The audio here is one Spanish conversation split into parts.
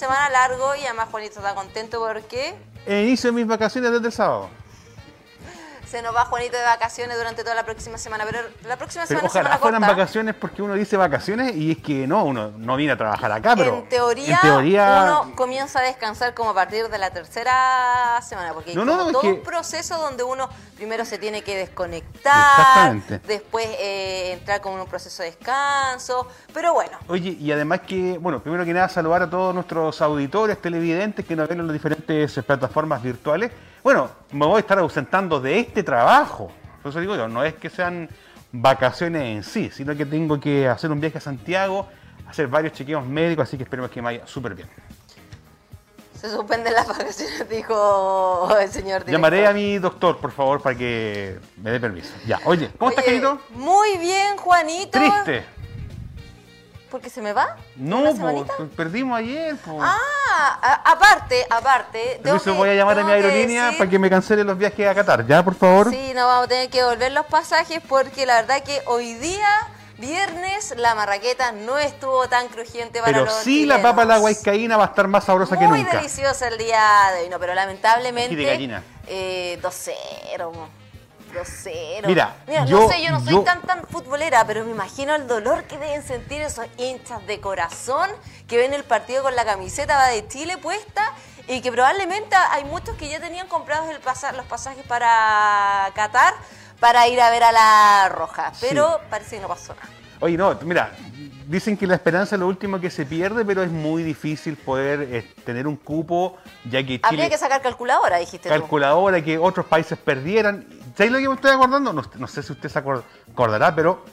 Semana largo y además Juanito está contento porque E inicio mis vacaciones desde el sábado. Se nos va Juanito de vacaciones durante toda la próxima semana. Pero la próxima Pero semana es ojalá semana fueran corta. vacaciones porque uno dice vacaciones y es que no, uno no viene a trabajar acá, pero en teoría, en teoría- uno comienza a descansar como a partir de la tercera semana, porque hay No, como no, todo que- un proceso donde uno primero se tiene que desconectar, después eh, entrar como en un proceso de descanso, pero bueno, Oye, y además que, bueno, primero que nada saludar a todos nuestros auditores, televidentes que nos ven en las diferentes eh, plataformas virtuales. Bueno, me voy a estar ausentando de este trabajo. Por eso digo yo, no es que sean vacaciones en sí, sino que tengo que hacer un viaje a Santiago, hacer varios chequeos médicos, así que esperemos que me vaya súper bien. se suspenden las vacaciones, dijo el señor director. Llamaré a mi doctor, por favor, para que me dé permiso. Ya, oye, ¿cómo estás, querido? Muy bien, Juanito. Triste. ¿Porque se me va? No, ¿Una po, perdimos ayer. po. Ah, a- aparte, aparte. Por eso que- voy a llamar a mi que aerolínea decir- para que me cancele los viajes a Qatar. ¿Ya, por favor? Sí, no vamos a tener que devolver los pasajes porque la verdad que hoy día, viernes, la marraqueta no estuvo tan crujiente para Pero los sí la chilenos. papa a la guaycaína va a estar más sabrosa que Muy nunca. deliciosa el día de hoy, no, pero lamentablemente... Ají de gallina. Eh, 2-0, 2-0. Mira, no yo- sé, yo no soy yo- tan tan futbolera, pero me imagino el dolor que deben sentir esos hinchas de corazón que ven el partido con la camiseta va de Chile puesta y que probablemente hay muchos que ya tenían comprados el pasa- los pasajes para Qatar para ir a ver a la Roja, pero parece que no pasó nada. Oye, no, mira, dicen que la esperanza es lo último que se pierde, pero es muy difícil poder eh, tener un cupo, ya que Habría Chile que sacar calculadora, dijiste tú. calculadora, que otros países perdieran. ¿Sabéis lo que me estoy acordando? No, no sé si usted se acord- acordará, pero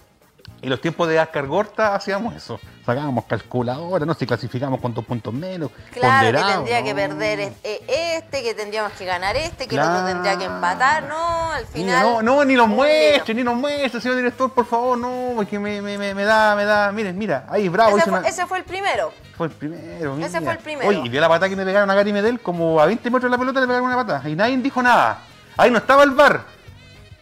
en los tiempos de Ascar Gorta hacíamos eso. Sacábamos calculadora, no sé, clasificamos cuántos puntos menos. Claro, que tendría que perder eh, este, que tendríamos que ganar este, que el Claro. otro tendría que empatar, ¿no? Al final. no, no, ni los un muestre, ni los muestre, señor director, por favor, no, porque me, me, me, me da, me da, miren, mira, ahí, bravo, Ese fue, una- ese fue el primero. fue el primero, ese mira. fue el primero. Oye, y vio la patada que me pegaron a Gary Medel, como a 20 metros de la pelota le pegaron una patada, y nadie dijo nada. Ahí no estaba el bar.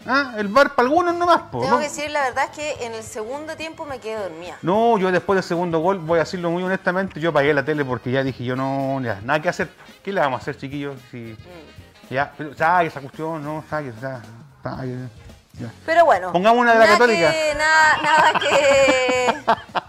¿Ah? El bar para algunos nomás, po, Tengo ¿no? que decir, la verdad es que en el segundo tiempo me quedé dormida. No, yo después del segundo gol, voy a decirlo muy honestamente, yo apagué la tele porque ya dije, yo no, ya, nada que hacer. ¿Qué le vamos a hacer, chiquillos? Si, Mm. ya, pero esa cuestión, no, saque, ya. Pero bueno. Pongamos una de la Católica. Que, nada, nada que.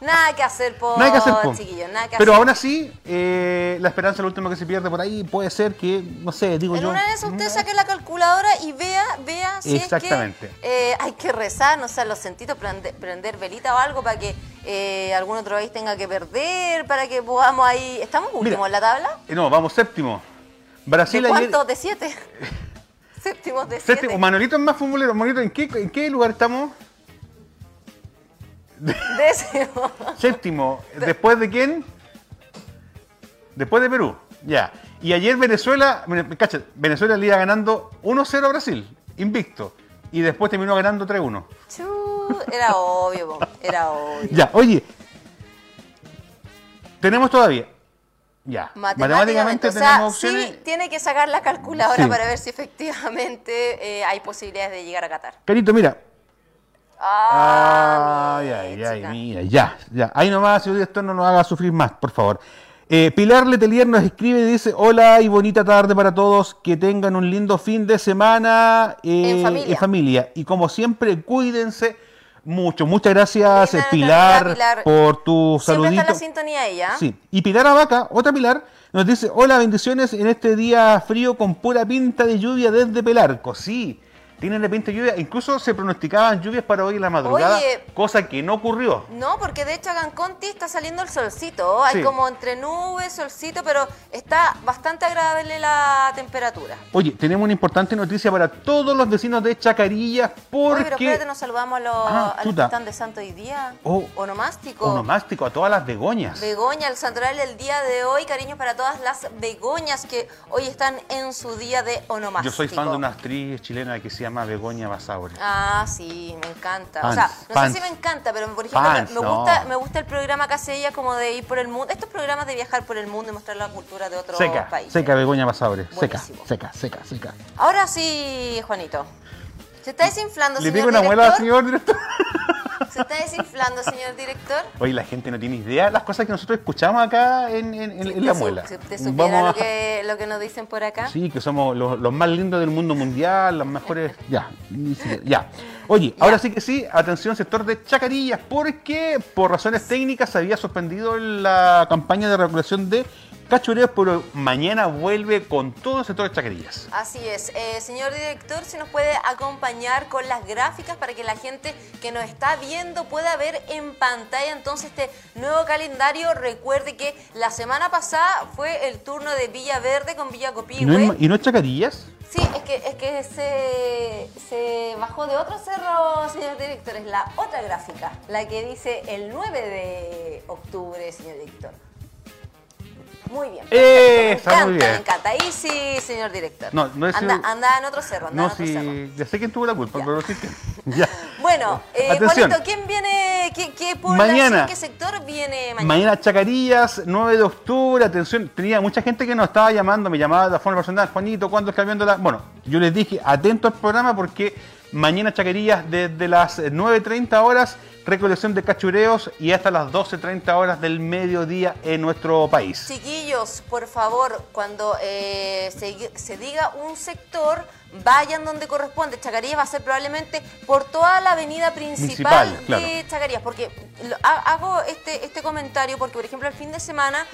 Nada que hacer por Nada que hacer, po. chiquillos, nada que Pero hacer. aún así, eh, la esperanza es lo último que se pierde por ahí. Puede ser que, no sé, digo En yo. una esas usted saque la calculadora y vea, vea si Exactamente. es que eh, hay que rezar, no sé, los sentidos, prender, prender velita o algo para que eh, algún otro país tenga que perder, para que podamos ahí... ¿Estamos últimos en la tabla? No, vamos séptimo. Brasil ¿De ayer. cuántos? ¿De siete? Séptimos de siete. Séptimo. Manolito es más futbolero. Manolito, ¿en qué, ¿en qué lugar estamos? Décimo. Séptimo. ¿Después de quién? Después de Perú. Ya. Y ayer Venezuela, cacha, Venezuela le iba ganando 1-0 a Brasil, invicto. Y después terminó ganando 3-1. Chu, era obvio, po, era obvio. Ya, oye. Tenemos todavía. Ya. Matemáticamente, o sea, tenemos opciones. sí tiene que sacar la calculadora Sí. para ver si efectivamente eh, hay posibilidades de llegar a Qatar. Carito, mira. Ah, Ay, ay, ay, mira, ya, ya. Ahí nomás, señor director, no nos haga sufrir más, por favor. Eh, Pilar Letelier nos escribe y dice, hola y bonita tarde para todos, que tengan un lindo fin de semana eh, En familia. familia. Y como siempre, cuídense mucho. Muchas gracias, Pilar, por tu Siempre está saludito. en la sintonía ella. Sí. Y Pilar Abaca, otra Pilar, nos dice, hola, bendiciones en este día frío con pura pinta de lluvia desde Pelarco. Sí, tienen de repente lluvia, incluso se pronosticaban lluvias para hoy en la madrugada, Oye. cosa que no ocurrió. No, porque de hecho acá en Conti está saliendo el solcito. Hay Sí. como entre nubes, solcito, pero está bastante agradable la temperatura. Oye, tenemos una importante noticia para todos los vecinos de Chacarillas Oye, pero porque espérate, nos saludamos a los, Ah, a los que están de santo hoy día. Oh. Onomástico. onomástico a todas las begoñas. Begoña, el santoral del día de hoy. Cariños para todas las begoñas que hoy están en su día de onomástico. Yo soy fan de una actriz chilena que se llama Begoña Basaure. Ah, sí, me encanta. O sea, no sé si me encanta, pero por ejemplo, me, no. gusta, me gusta el programa que hace ella como de ir por el mundo. Estos programas de viajar por el mundo y mostrar la cultura de otros Seca, países. seca Begoña Basaure. Seca, seca, seca, seca. Ahora sí, Juanito. Se está desinflando, Le señor una muela al señor director. Se está desinflando, señor director. Oye, la gente no tiene idea de las cosas que nosotros escuchamos acá en, en- en- en la muela. Si te supiera Vamos lo a- que, lo que nos dicen por acá. Sí, que somos los, los más lindos del mundo mundial, los mejores. Ya, ya. Oye, ahora sí que sí, atención sector de Chacarillas, porque por razones técnicas se había suspendido la campaña de recolección de cachureos, pero mañana vuelve con todo el sector de Chacarillas. Así es. Eh, señor director, si nos puede acompañar con las gráficas para que la gente que nos está viendo pueda ver en pantalla entonces este nuevo calendario. Recuerde que la semana pasada fue el turno de Villa Verde con Villa ¿Y no, Copihue. es, y no es Chacarillas? Sí, es que, es que se, se bajó de otro cerro, señor director. Es la otra gráfica, la que dice el 9 de octubre, señor director. Muy bien. ¡Eh! Me Está encanta, muy bien. me encanta. Ahí sí, señor director. No, no es anda, anda en otro cerro, anda No, en otro cerro. ya sé quién tuvo la culpa, Ya. pero sí que. Ya. Bueno, eh, Atención. Juanito, ¿quién viene? ¿Qué, qué población, Mañana. qué sector viene mañana? Mañana Chacarillas, 9 de octubre, atención, tenía mucha gente que nos estaba llamando, me llamaba de forma personal, Juanito, ¿cuándo está cambiando la...? Bueno, yo les dije, atento al programa porque mañana Chacarillas desde las 9.30 horas, recolección de cachureos y hasta las 12.30 horas del mediodía en nuestro país. Chiquillos, por favor, cuando eh, se, se diga un sector, vayan donde corresponde. Chacarías va a ser probablemente por toda la avenida principal, Principal, claro. de Chacarías. Porque hago este, este comentario porque, por ejemplo, el fin de semana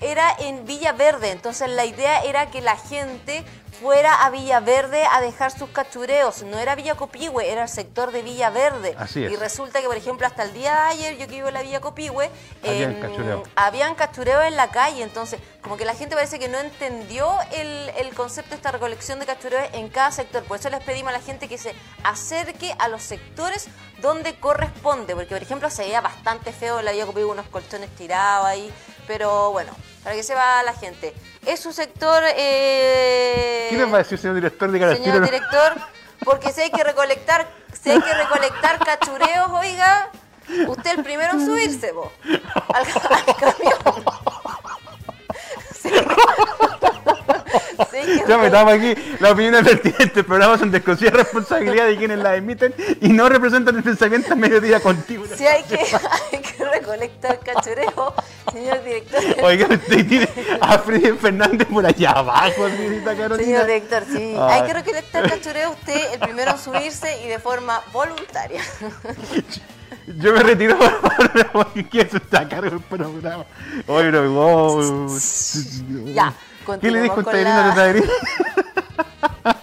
era en Villa Verde. Entonces la idea era que la gente fuera a Villa Verde a dejar sus cachureos. No era Villa Copihue, era el sector de Villa Verde. Así es. Y resulta que, por ejemplo, hasta el día de ayer, yo que vivo en la Villa Copihue, Habían cachureo. habían cachureo en la calle, entonces como que la gente parece que no entendió el, el concepto de esta recolección de cachureos en cada sector. Por eso les pedimos a la gente que se acerque a los sectores donde corresponde, porque por ejemplo se veía bastante feo, le había copido unos colchones tirados ahí, pero bueno, para que sepa la gente. Es su sector... eh, ¿Qué les va a decir, señor director de Garantía? Señor director, porque si hay que recolectar, si hay que recolectar cachureos, oiga, usted el primero en subirse, vos. Al, al camión. Sí, Ya metamos aquí la opinión pertinente. El programa son de exclusiva responsabilidad de quienes la emiten y no representan el pensamiento a mediodía contigo. Si hay que, hay que recolectar cachureo, señor director. Oiga, usted tiene a Freddy Fernández por allá abajo, señorita Carolina. Señor director, sí. Ay. Hay que recolectar cachureo usted el primero en subirse y de forma voluntaria. Yo me retiro por favor, porque quiero cargo del programa. Oye, pero wow. Ya, ¿Qué le dijo con usted, la- linda Taderina?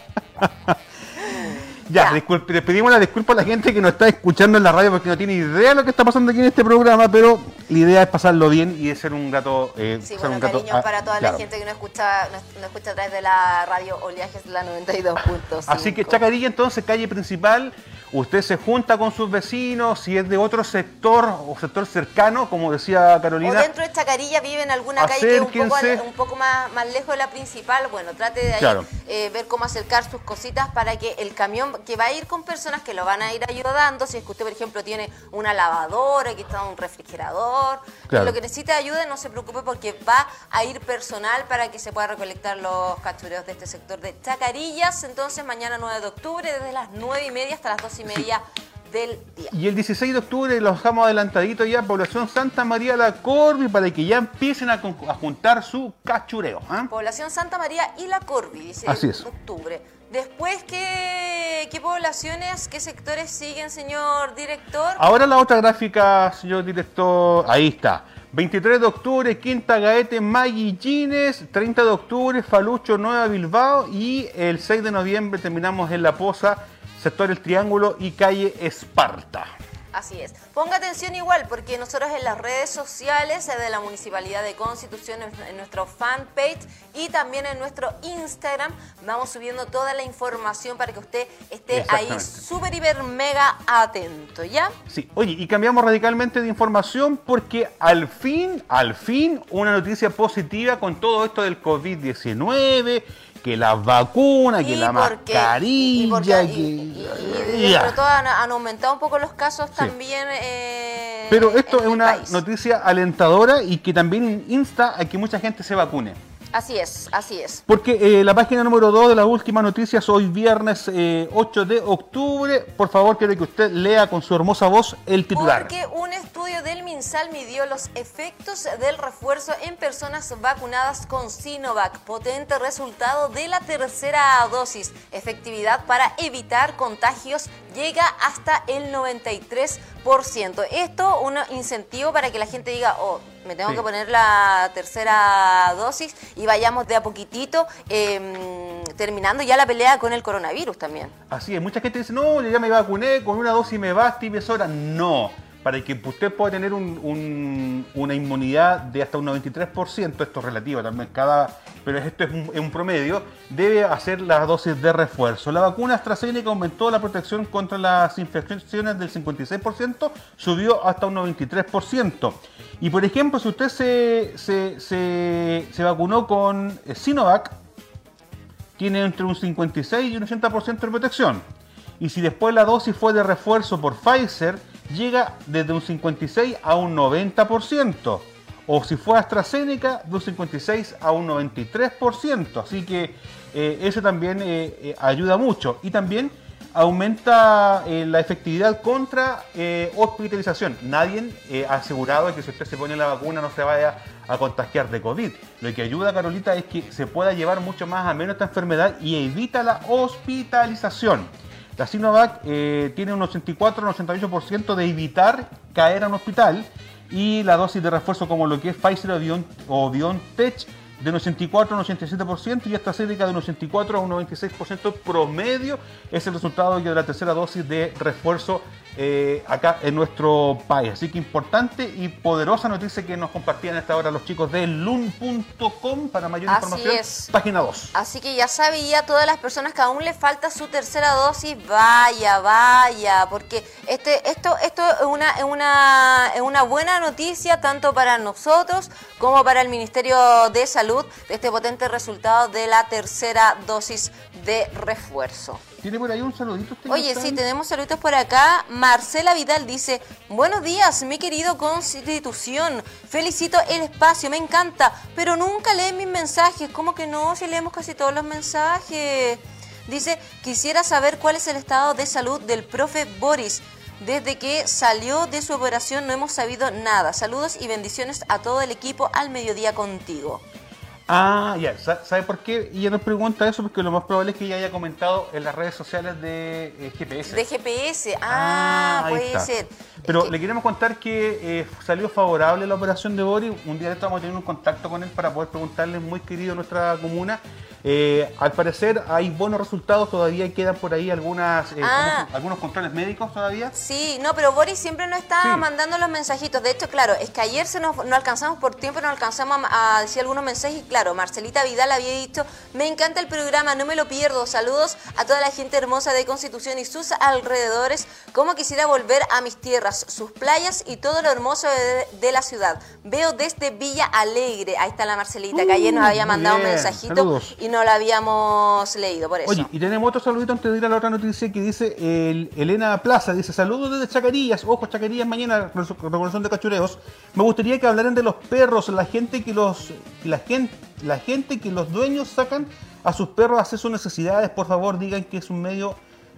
Ya, disculpe, le pedimos la disculpa a la gente que nos está escuchando en la radio porque no tiene idea de lo que está pasando aquí en este programa, pero la idea es pasarlo bien y es ser un gato. eh, Sí, bueno, un gato cariño ah, para toda claro. la gente que no escucha, no, no escucha a través de la radio Oleajes, la 92.5. Así que Chacarilla, entonces, calle principal, usted se junta con sus vecinos, si es de otro sector o sector cercano, como decía O Carolina. dentro de Chacarilla vive en alguna calle que es un poco, un más, más lejos de la principal. Bueno, trate de ahí Claro. eh, ver cómo acercar sus cositas para que el camión que va a ir con personas que lo van a ir ayudando, si es que usted, por ejemplo, tiene una lavadora, aquí está un refrigerador, Claro. lo que necesite ayuda, no se preocupe porque va a ir personal para que se pueda recolectar los cachureos de este sector de Chacarillas. Entonces, mañana 9 de octubre, desde las 9 y media hasta las 2 y media del día. Y el 16 de octubre los dejamos adelantadito ya, población Santa María la Corvi, para que ya empiecen a, juntar su cachureo. ¿ah? Población Santa María y La dice Así es. octubre. Después, ¿qué, ¿qué poblaciones, qué sectores siguen, señor director? Ahora la otra gráfica, señor director, ahí está. 23 de octubre, Quinta Gaete, Maguillines. 30 de octubre, Falucho, Nueva Bilbao. Y el 6 de noviembre terminamos en La Poza, sector El Triángulo y calle Esparta. Así es. Ponga atención igual, porque nosotros en las redes sociales de la Municipalidad de Constitución, en nuestro fanpage y también en nuestro Instagram, vamos subiendo toda la información para que usted esté ahí súper, hiper, mega atento, ¿ya? Sí, oye, y cambiamos radicalmente de información porque al fin, al fin, una noticia positiva con todo esto del COVID-19 que las vacunas, que la mascarilla, y, y, sobre todo han, aumentado un poco los casos también. Eh, Pero esto es una noticia alentadora y que también insta a que mucha gente se vacune. Así es, así es. Porque eh, la página número 2 de las últimas noticias, hoy viernes 8 eh, de octubre, por favor quiero que usted lea con su hermosa voz el titular. Porque un estudio del MinSal midió los efectos del refuerzo en personas vacunadas con Sinovac. Potente resultado de la tercera dosis. Efectividad para evitar contagios llega hasta el 93%. Esto un incentivo para que la gente diga, oh, me tengo que poner la tercera dosis y vayamos de a poquitito em, terminando ya la pelea con el coronavirus también. Así es, mucha gente dice, no, yo ya me vacuné, con una dosis me basta y me sobra. No, para que usted pueda tener una inmunidad de hasta un 93%, esto es relativo también, cada, pero esto es un, promedio, debe hacer las dosis de refuerzo. La vacuna AstraZeneca aumentó la protección contra las infecciones del 56%, subió hasta un 93%. Y por ejemplo, si usted se, se, vacunó con Sinovac, tiene entre un 56 y un 80% de protección. Y si después la dosis fue de refuerzo por Pfizer, llega desde un 56 a un 90%. O si fue AstraZeneca, de un 56 a un 93%. Así que eh, eso también eh, eh, ayuda mucho. Y también aumenta la efectividad contra hospitalización. Nadie ha asegurado que si usted se pone la vacuna no se vaya a contagiar de COVID. Lo que ayuda, Carolita, es que se pueda llevar mucho más a menos esta enfermedad y evita la hospitalización. La Sinovac eh, tiene un 84 88% de evitar caer a un hospital y la dosis de refuerzo como lo que es Pfizer o, BioNTech de un 84 a un 87% y esta AstraZeneca de un 84 a un 96% promedio es el resultado de la tercera dosis de refuerzo eh, acá en nuestro país. Así que importante y poderosa noticia que nos compartían a esta hora los chicos de lun.com para mayor información. Página 2. Así que ya sabía todas las personas que aún le falta su tercera dosis, vaya, vaya, porque este, esto, esto es una, una, es una buena noticia tanto para nosotros como para el Ministerio de Salud de este potente resultado de la tercera dosis de refuerzo. ¿Tiene por ahí un saludito? Oye, sí, tenemos saluditos por acá. Marcela Vidal dice, buenos días, mi querido Constitución. Felicito el espacio, me encanta, pero nunca leen mis mensajes. ¿Cómo que no? Si leemos casi todos los mensajes. Dice, quisiera saber cuál es el estado de salud del profe Boris. Desde que salió de su operación no hemos sabido nada. Saludos y bendiciones a todo el equipo al mediodía contigo. Ah, ya, ¿sabe por qué? Y ella nos pregunta eso porque lo más probable es que ella haya comentado en las redes sociales de eh, GPS. De GPS, ah, ah puede ser. Pero le queremos contar que eh, salió favorable la operación de Boris. Un día estamos teniendo un contacto con él para poder preguntarle, muy querido nuestra comuna, eh, al parecer hay buenos resultados, todavía quedan por ahí algunas, eh, ah. algunos controles médicos todavía. Sí, no, pero Boris siempre nos está mandando los mensajitos. De hecho, claro, es que ayer se nos, no alcanzamos por tiempo, no alcanzamos a, decir algunos mensajes. Y claro, Marcelita Vidal había dicho, me encanta el programa, no me lo pierdo. Saludos a toda la gente hermosa de Constitución y sus alrededores. Como quisiera volver a mis tierras, sus playas y todo lo hermoso de, la ciudad. Veo desde Villa Alegre, ahí está la Marcelita, que ayer nos uh, había mandado un mensajito y no la habíamos leído, por eso. Oye, y tenemos otro saludito antes de ir a la otra noticia que dice el, Elena Plaza, dice saludos desde Chacarillas, ojo Chacarillas mañana, revolución de cachureos. Me gustaría que hablaran de los perros, la gente que los, la gente, la gente que los dueños sacan a sus perros a hacer sus necesidades, por favor digan que es un medio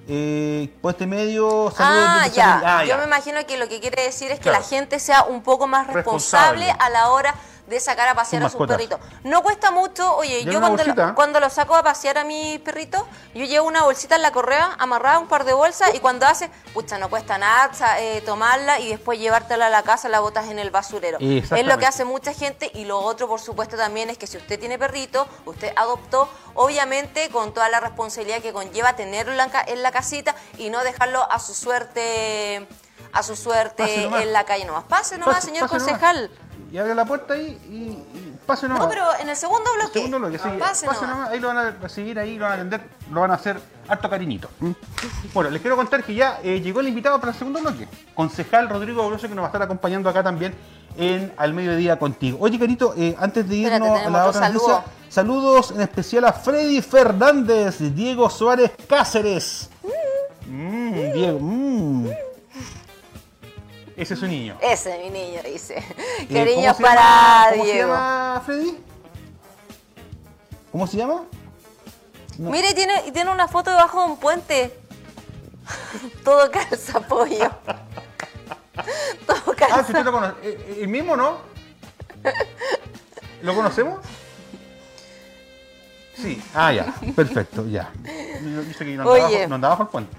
eh, por este medio ah, ya. Ah, Yo me imagino que lo que quiere decir es que la gente sea un poco más responsable, a la hora de sacar a pasear a sus perritos. No cuesta mucho, oye, yo cuando, lo- cuando lo saco a pasear a mis perritos, yo llevo una bolsita en la correa, amarrada, un par de bolsas, y cuando hace, pucha, no cuesta nada eh, tomarla y después llevártela a la casa, la botas en el basurero. Es lo que hace mucha gente y lo otro, por supuesto, también es que si usted tiene perrito, usted adoptó, obviamente con toda la responsabilidad que conlleva tenerlo en la, ca- en la casita y no dejarlo a su suerte a su suerte en la calle nomás. Pase nomás, Pase- señor pase nomás. Y abre la puerta ahí y, y pase nomás. No, pero en el segundo bloque. Segundo bloque, sí. Pase Pase nomás. nomás, ahí lo van a recibir, ahí lo van a atender, lo van a hacer harto cariñito. Bueno, les quiero contar que ya eh, llegó el invitado para el segundo bloque. Concejal Rodrigo Grosso que nos va a estar acompañando acá también en Al Mediodía Contigo. Oye, Carito, eh, antes de irnos Espérate, a la otra noticia, saludos en especial a Freddy Fernández, Diego Suárez Cáceres. Mm, Diego, mm. Ese es su niño. Ese, mi niño, dice. Eh, Cariños ¿cómo para llama- ¿Cómo se Diego. llama Freddy? ¿Cómo se llama? No. Mire, tiene, tiene una foto debajo de un puente. Todo calza, pollo. Todo Ah, calza. si usted lo conoce. Eh, ¿El mismo no? ¿Lo conocemos? Sí. Ah, ya. Perfecto, ya. Yo, yo sé que no andaba, Oye. bajo, no andaba bajo el puente.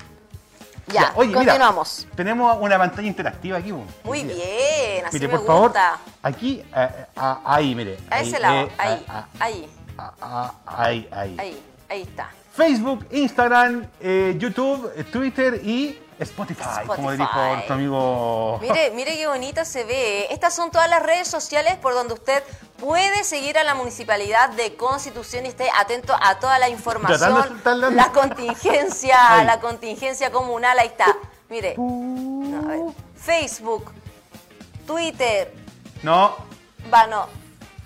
Ya, Oye, mira, continuamos. tenemos una pantalla interactiva aquí. Muy Mira. bien, así Mire, me por favor, gusta. aquí, eh, ah, ahí, mire. A ahí, ese lado, eh, ahí, ah, ahí, ah, ah, ahí, ahí. ahí, ahí está. Facebook, Instagram, eh, YouTube, eh, Twitter y Spotify, como Spotify. dijo nuestro amigo. Mire, mire qué bonita se ve. Estas son todas las redes sociales por donde usted puede seguir a la Municipalidad de Constitución y esté atento a toda la información, la- la contingencia, la contingencia comunal, ahí está. Mire, no, a ver. Facebook, Twitter, No, va, no,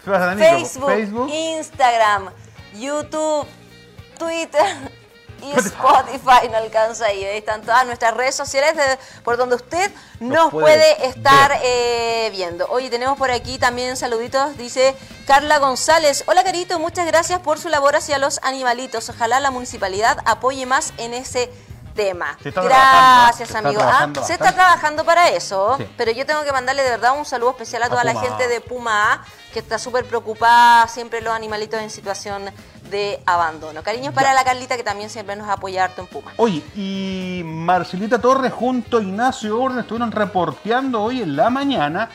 Facebook. Instagram, YouTube, Twitter y Spotify. No alcanza ahí. Ahí están todas nuestras redes sociales de- por donde usted nos, puede puede, estar eh, viendo. Oye, tenemos por aquí también saluditos. Dice Carla González. Hola, Carito. Muchas gracias por su labor hacia los animalitos. Ojalá la municipalidad apoye más en ese tema. Gracias, amigo. Ah, se está trabajando para eso. Sí. Pero yo tengo que mandarle de verdad un saludo especial a A toda la gente de Puma A, que está súper preocupada, siempre los animalitos en situación de abandono. Cariños para la Carlita, que también siempre nos apoya harto en Puma. Oye, y Marcelita Torres junto a Ignacio Orden estuvieron reporteando hoy en la mañana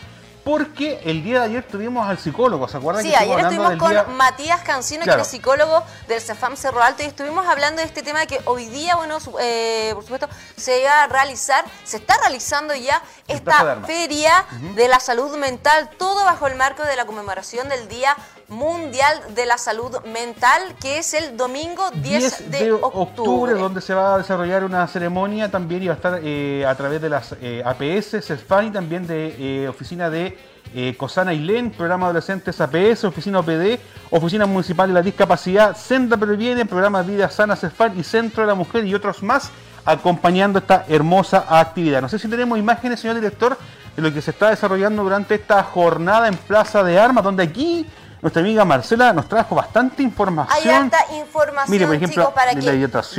porque el día de ayer tuvimos al psicólogo, ¿se acuerdan? Sí, que ayer estuvimos con día- Matías Cancino, Claro. que es psicólogo del CEFAM Cerro Alto, y estuvimos hablando de este tema que hoy día, bueno, eh, por supuesto, se iba a realizar, se está realizando ya de esta feria de la salud mental, todo bajo el marco de la conmemoración del Día Mundial de la Salud Mental, que es el domingo 10, de, octubre. donde se va a desarrollar una ceremonia también y va a estar eh, a través de las eh, APS, CESFAN y también de eh, oficina de eh, Cosana Ailén, programa adolescentes APS, oficina OPD, oficina municipal de la discapacidad, Senda Previene, programa Vida Sana CESFAN y Centro de la Mujer y otros más acompañando esta hermosa actividad. No sé si tenemos imágenes, señor director, de lo que se está desarrollando durante esta jornada en Plaza de Armas, donde aquí nuestra amiga Marcela nos trajo bastante información. Hay harta información, Mire, por ejemplo, chicos, para de que la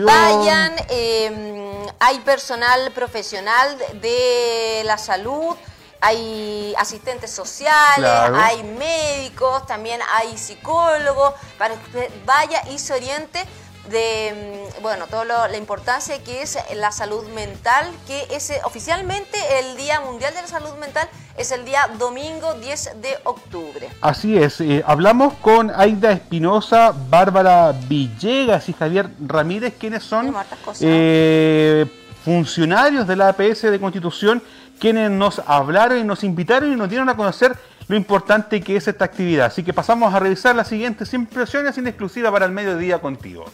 vayan. eh, hay personal profesional de la salud, hay asistentes sociales, Claro. hay médicos, también hay psicólogos, para que usted vaya y se oriente de, mm, bueno, toda la importancia que es la salud mental, que es eh, oficialmente el Día Mundial de la Salud Mental, es el día domingo 10 de octubre. Así es, eh, hablamos con Aida Espinosa, Bárbara Villegas y Javier Ramírez, quienes son eh, funcionarios de la APS de Constitución, quienes nos hablaron y nos invitaron y nos dieron a conocer lo importante que es esta actividad. Así que pasamos a revisar las siguientes impresiones en exclusiva para el mediodía contigo.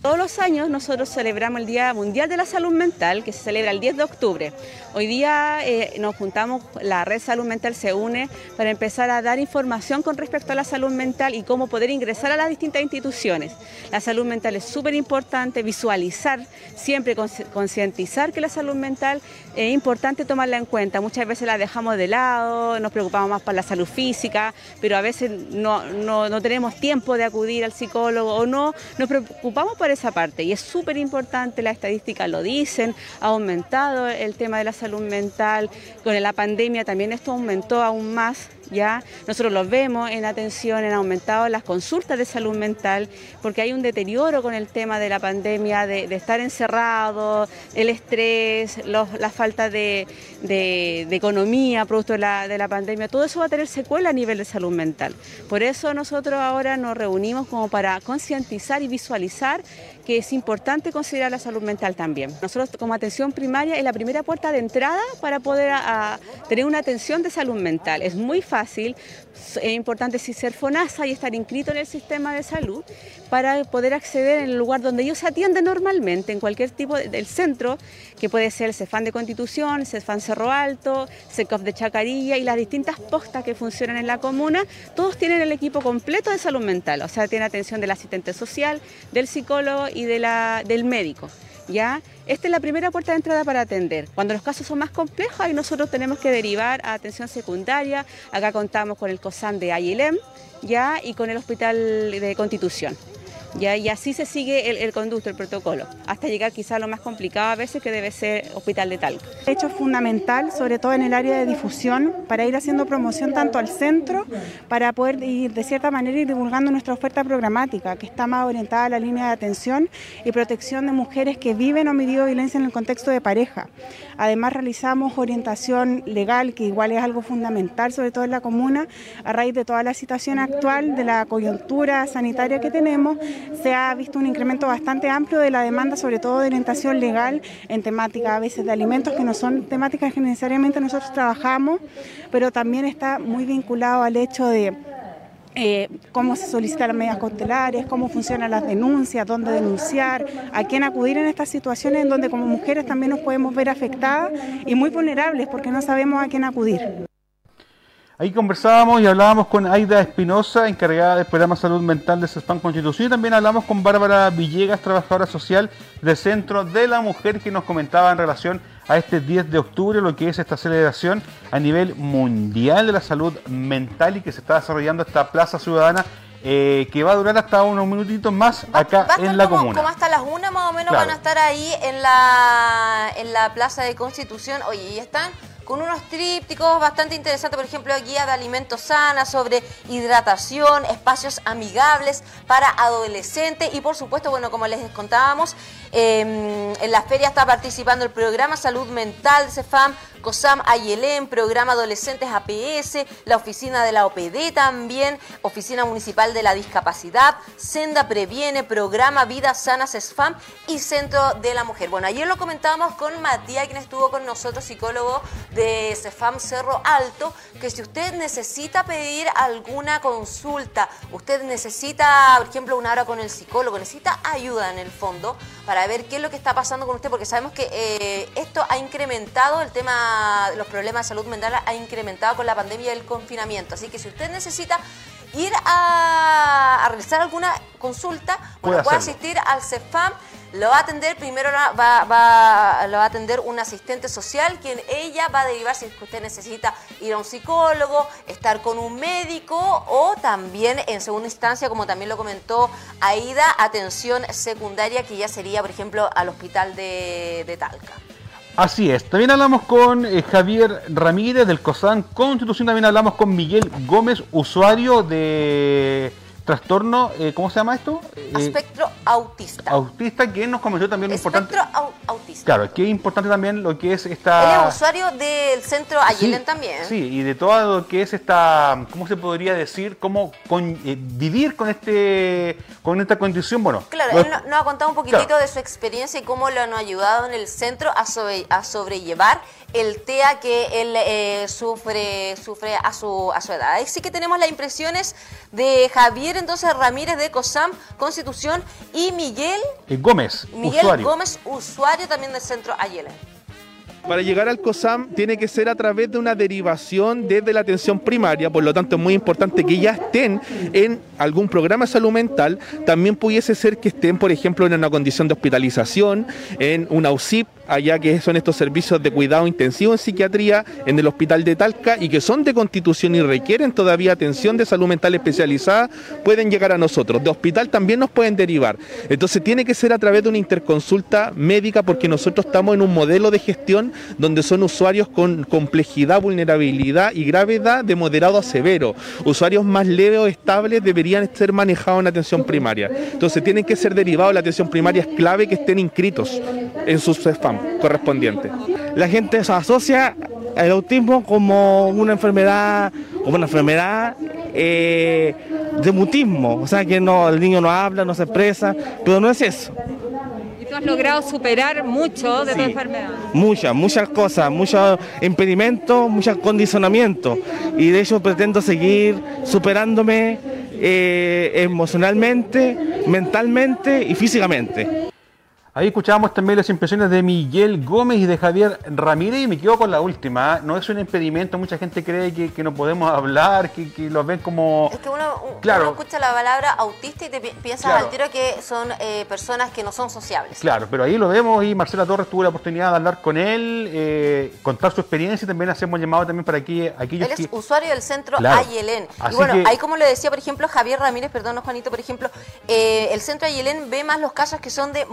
Todos los años nosotros celebramos el Día Mundial de la Salud Mental, que se celebra el 10 de octubre. Hoy día eh, nos juntamos, la Red Salud Mental se une para empezar a dar información con respecto a la salud mental y cómo poder ingresar a las distintas instituciones. La salud mental es súper importante, visualizar, siempre concientizar que la salud mental es importante tomarla en cuenta. Muchas veces la dejamos de lado, nos preocupamos más por la salud física, pero a veces no, no- no tenemos tiempo de acudir al psicólogo o no nos preocupamos por esa parte. Y es súper importante, las estadísticas lo dicen, ha aumentado el tema de la salud mental, con la pandemia también esto aumentó aún más ¿ya? Nosotros lo vemos en atención, han aumentado las consultas de salud mental, porque hay un deterioro con el tema de la pandemia, de, estar encerrado, el estrés, la falta de, economía producto de la pandemia, todo eso va a tener secuela a nivel de salud mental. Por eso nosotros ahora nos reunimos como para concientizar y visualizar que es importante considerar la salud mental también. Nosotros como atención primaria es la primera puerta de entrada para poder tener una atención de salud mental. Es muy fácil, es importante si ser FONASA y estar inscrito en el sistema de salud para poder acceder en el lugar donde ellos se atienden normalmente, en cualquier tipo del centro, que puede ser el CEFAN de Constitución, CEFAN Cerro Alto, CECOF de Chacarilla y las distintas postas que funcionan en la comuna, todos tienen el equipo completo de salud mental, o sea, tiene atención del asistente social, del psicólogo y del médico. ¿ya? Esta es la primera puerta de entrada para atender. Cuando los casos son más complejos, ahí nosotros tenemos que derivar a atención secundaria. Acá contamos con el COSAM de Ayilem, ¿ya? Y con el Hospital de Constitución. Y así se sigue el, conducto, el protocolo, hasta llegar quizá a lo más complicado a veces que debe ser hospital de tal. Hecho fundamental, sobre todo en el área de difusión, para ir haciendo promoción tanto al centro, para poder ir de cierta manera ir divulgando nuestra oferta programática, que está más orientada a la línea de atención y protección de mujeres que viven o han violencia en el contexto de pareja. Además realizamos orientación legal, que igual es algo fundamental, sobre todo en la comuna, a raíz de toda la situación actual, de la coyuntura sanitaria que tenemos se ha visto un incremento bastante amplio de la demanda, sobre todo de orientación legal en temáticas a veces de alimentos, que no son temáticas que necesariamente nosotros trabajamos, pero también está muy vinculado al hecho de eh, cómo se solicitan medidas cautelares, cómo funcionan las denuncias, dónde denunciar, a quién acudir en estas situaciones en donde como mujeres también nos podemos ver afectadas y muy vulnerables porque no sabemos a quién acudir. Ahí conversábamos y hablábamos con Aida Espinosa, encargada del programa Salud Mental de CESPAN Constitución, y también hablamos con Bárbara Villegas, trabajadora social del Centro de la Mujer, que nos comentaba en relación a este 10 de octubre, lo que es esta celebración a nivel mundial de la salud mental y que se está desarrollando esta Plaza Ciudadana eh, que va a durar hasta unos minutitos más acá en la comuna. Como hasta las una más o menos van a estar ahí en la, en la Plaza de Constitución. Oye, y están con unos trípticos bastante interesantes, por ejemplo, guía de alimentos sana, sobre hidratación, espacios amigables para adolescentes y por supuesto, bueno, como les contábamos, em, en la feria está participando el programa Salud Mental de CEFAM, COSAM Ayelén, Programa Adolescentes APS, la Oficina de la OPD también, Oficina Municipal de la Discapacidad, Senda Previene, Programa Vida Sana CESFAM y Centro de la Mujer. Bueno, ayer lo comentábamos con Matías, quien estuvo con nosotros, psicólogo de CEFAM Cerro Alto, que si usted necesita pedir alguna consulta, usted necesita, por ejemplo, una hora con el psicólogo, necesita ayuda en el fondo para ver qué es lo que está pasando con usted, porque sabemos que eh, esto ha incrementado el tema los problemas de salud mental ha incrementado con la pandemia y el confinamiento. Así que si usted necesita ir a, realizar alguna consulta, bueno, puede asistir al CEFAM. Lo va a atender, primero va, va, lo va a atender un asistente social, quien ella va a derivar si usted necesita ir a un psicólogo, estar con un médico o también en segunda instancia, como también lo comentó Aida, atención secundaria que ya sería, por ejemplo, al hospital de, de Talca. Así es. También hablamos con eh, Javier Ramírez del COSAN Constitución. También hablamos con Miguel Gómez, usuario de trastorno, eh, ¿cómo se llama esto? Espectro eh, autista. Autista, que nos comentó también lo importante. Espectro autista. Claro, que es importante también lo que es esta. Él es usuario del centro Ayelen también. Sí, y de todo lo que es esta, ¿cómo se podría decir? ¿Cómo eh, vivir con este con esta condición? Bueno. Claro, él nos ha contado un poquitito de su experiencia y cómo lo han ayudado en el centro a, a sobrellevar el TEA que él sufre, sufre a su, a su edad. Así que tenemos las impresiones de Javier entonces Ramírez de COSAM Constitución y Miguel Gómez, Miguel Gómez, usuario también del centro Ayele. Para llegar al COSAM tiene que ser a través de una derivación desde la atención primaria, por lo tanto es muy importante que ya estén en algún programa de salud mental, también pudiese ser que estén, por ejemplo, en una condición de hospitalización, en una UCIP, allá que son estos servicios de cuidado intensivo en psiquiatría en el hospital de Talca y que son de constitución y requieren todavía atención de salud mental especializada, pueden llegar a nosotros. De hospital también nos pueden derivar. Entonces tiene que ser a través de una interconsulta médica porque nosotros estamos en un modelo de gestión donde son usuarios con complejidad, vulnerabilidad y gravedad de moderado a severo. Usuarios más leves o estables deberían ser manejados en atención primaria. Entonces tienen que ser derivados, la atención primaria es clave que estén inscritos en sus spam correspondientes. La gente se asocia el autismo como una enfermedad, como una enfermedad eh, de mutismo, o sea que no, el niño no habla, no se expresa, pero no es eso. Y tú has logrado superar mucho de tu enfermedad. Muchas, muchas cosas, muchos impedimentos, muchos condicionamientos. Y de hecho pretendo seguir superándome eh, emocionalmente, mentalmente y físicamente. Ahí escuchábamos también las impresiones de Miguel Gómez y de Javier Ramírez y me quedo con la última. ¿eh? No es un impedimento, mucha gente cree que, que no podemos hablar, que, que los ven como... Es que uno, uno Claro. escucha la palabra autista y te pi- piensas Claro. al tiro que son eh, personas que no son sociables. Claro, pero ahí lo vemos y Marcela Torres tuvo la oportunidad de hablar con él, eh, contar su experiencia y también hacemos llamado también para aquí, aquellos Él es que... usuario del centro Claro. Ayelén. Y Así bueno, que- ahí como le decía, por ejemplo, Javier Ramírez, perdón, Juanito, por ejemplo, eh, el centro Ayelén ve más los casos que son de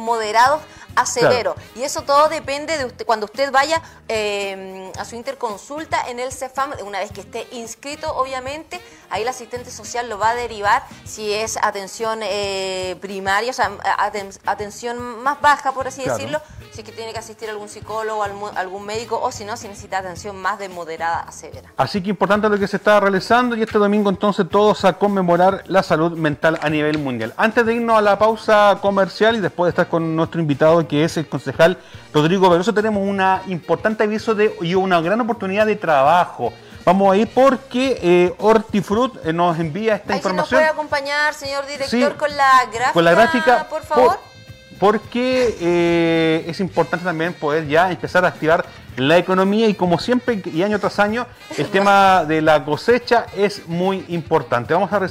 moderados a severo. Y eso todo depende de usted, cuando usted vaya eh, a su interconsulta en el CEFAM, una vez que esté inscrito, obviamente, ahí el asistente social lo va a derivar si es atención eh, primaria, o sea, aten- atención más baja, por así Claro. decirlo, si es que tiene que asistir algún psicólogo, algún, algún médico, o si no, si necesita atención más de moderada a severa. Así que importante lo que se está realizando y este domingo entonces todos a conmemorar la salud mental a nivel mundial. Antes de irnos a la pausa comercial y después de estar con nuestro invitado que es el concejal Rodrigo Veloso, tenemos una importante aviso de, y una gran oportunidad de trabajo. Vamos a ir porque eh, Hortifruit eh, nos envía esta Ahí se nos información. puede acompañar, señor director, Sí, con la gráfica, con la gráfica, por favor. porque eh, es importante también poder ya empezar a activar la economía y como siempre y año tras año, el tema de la cosecha es muy importante. Vamos a...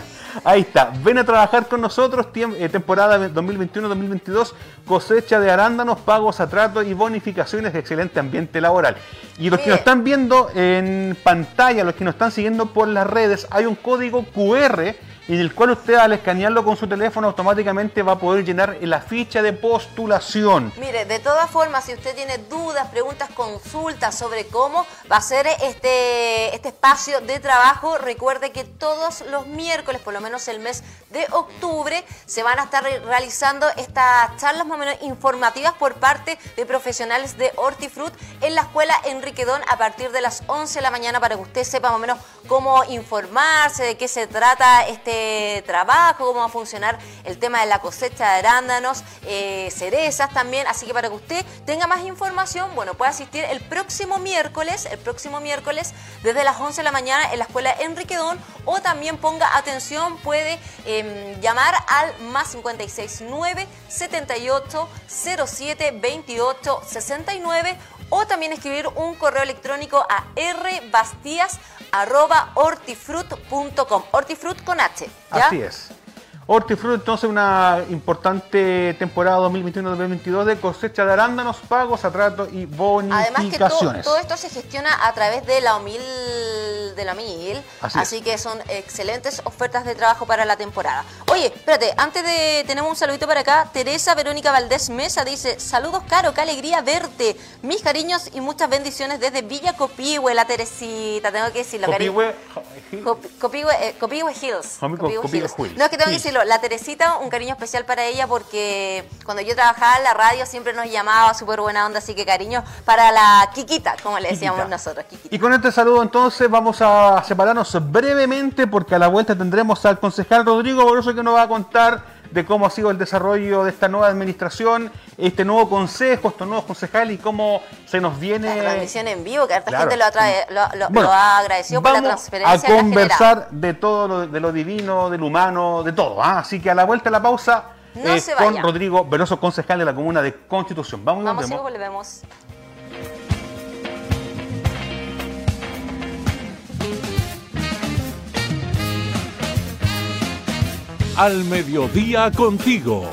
Ahí está, ven a trabajar con nosotros, eh, temporada 2021-2022, cosecha de arándanos, pagos a trato y bonificaciones de excelente ambiente laboral. Y los que nos están viendo en pantalla, los que nos están siguiendo por las redes, hay un código QR en el cual usted al escanearlo con su teléfono automáticamente va a poder llenar la ficha de postulación. Mire, de todas formas, si usted tiene dudas, preguntas, consultas sobre cómo va a ser este, este espacio de trabajo, recuerde que todos los miércoles, por lo menos el mes de octubre, se van a estar re- realizando estas charlas más o menos informativas por parte de profesionales de Hortifruit en la escuela Enriquedón a partir de las 11 de la mañana para que usted sepa más o menos cómo informarse, de qué se trata este trabajo, cómo va a funcionar el tema de la cosecha de arándanos, eh, cerezas también. Así que para que usted tenga más información, bueno, puede asistir el próximo miércoles, el próximo miércoles, desde las 11 de la mañana en la escuela Enriquedón o también ponga atención, puede em, llamar al más 569 78 07 28 69 o también escribir un correo electrónico a rbastías.hortifruit.com. Hortifruit con H. ¿ya? Así es. Hortifruit, entonces, una importante temporada 2021-2022 de cosecha de arándanos, pagos a trato y Además que to- bonificaciones. todo esto se gestiona a través de la OMIL, de la MIL, Así que son excelentes ofertas de trabajo para la temporada. Oye, espérate, antes de tenemos un saludito para acá, Teresa Verónica Valdés Mesa dice, "Saludos Caro, qué alegría verte. Mis cariños y muchas bendiciones desde Villa Copihue, la Teresita, tengo que decirlo. Copihue, Cop- Copihue, eh, Copihue Hills. Copi- Copihue Copihue Hills. No, es que tengo que Hills. La Teresita, un cariño especial para ella porque cuando yo trabajaba en la radio siempre nos llamaba súper buena onda, así que cariño para la Kikita, como le decíamos Kikita. nosotros, Kikita. Y con este saludo entonces vamos a separarnos brevemente porque a la vuelta tendremos al concejal Rodrigo Boroso que nos va a contar de cómo ha sido el desarrollo de esta nueva administración, este nuevo consejo, estos nuevos concejales y cómo se nos La viene transmisión en vivo, que harta Claro. gente lo ha, trae- lo, lo- Bueno, lo ha agradecido por la transferencia a que conversar de todo lo, de lo divino, del humano, de todo. ¿ah? Así que a la vuelta de la pausa No eh, con. Rodrigo Veloso, concejal de la comuna de Constitución. Vamos, Vamos y volvemos. Al mediodía contigo.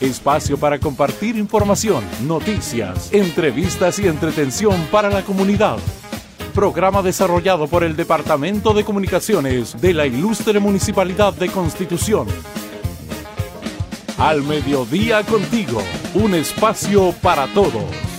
espacio para compartir información, noticias, entrevistas y entretención para la comunidad. Programa desarrollado por el Departamento de Comunicaciones de la Ilustre Municipalidad de Constitución. Al mediodía contigo, un espacio para todos.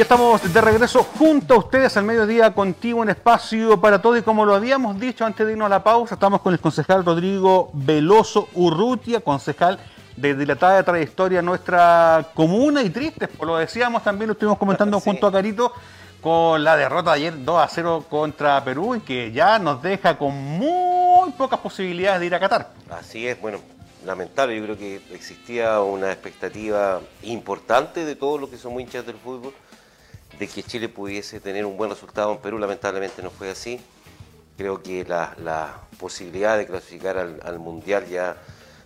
Ya estamos de regreso junto a ustedes al mediodía contigo, un espacio para todo y como lo habíamos dicho antes de irnos a la pausa, estamos con el concejal Rodrigo Veloso Urrutia, concejal de dilatada trayectoria en nuestra comuna y triste, pues lo decíamos también, lo estuvimos comentando Sí. junto a Carito, con la derrota de ayer 2 a 0 contra Perú y que ya nos deja con muy pocas posibilidades de ir a Qatar. Así es, bueno, lamentable, yo creo que existía una expectativa importante de todos los que somos hinchas del fútbol, de que Chile pudiese tener un buen resultado en Perú, lamentablemente no fue así. Creo que las la posibilidades de clasificar al, al Mundial ya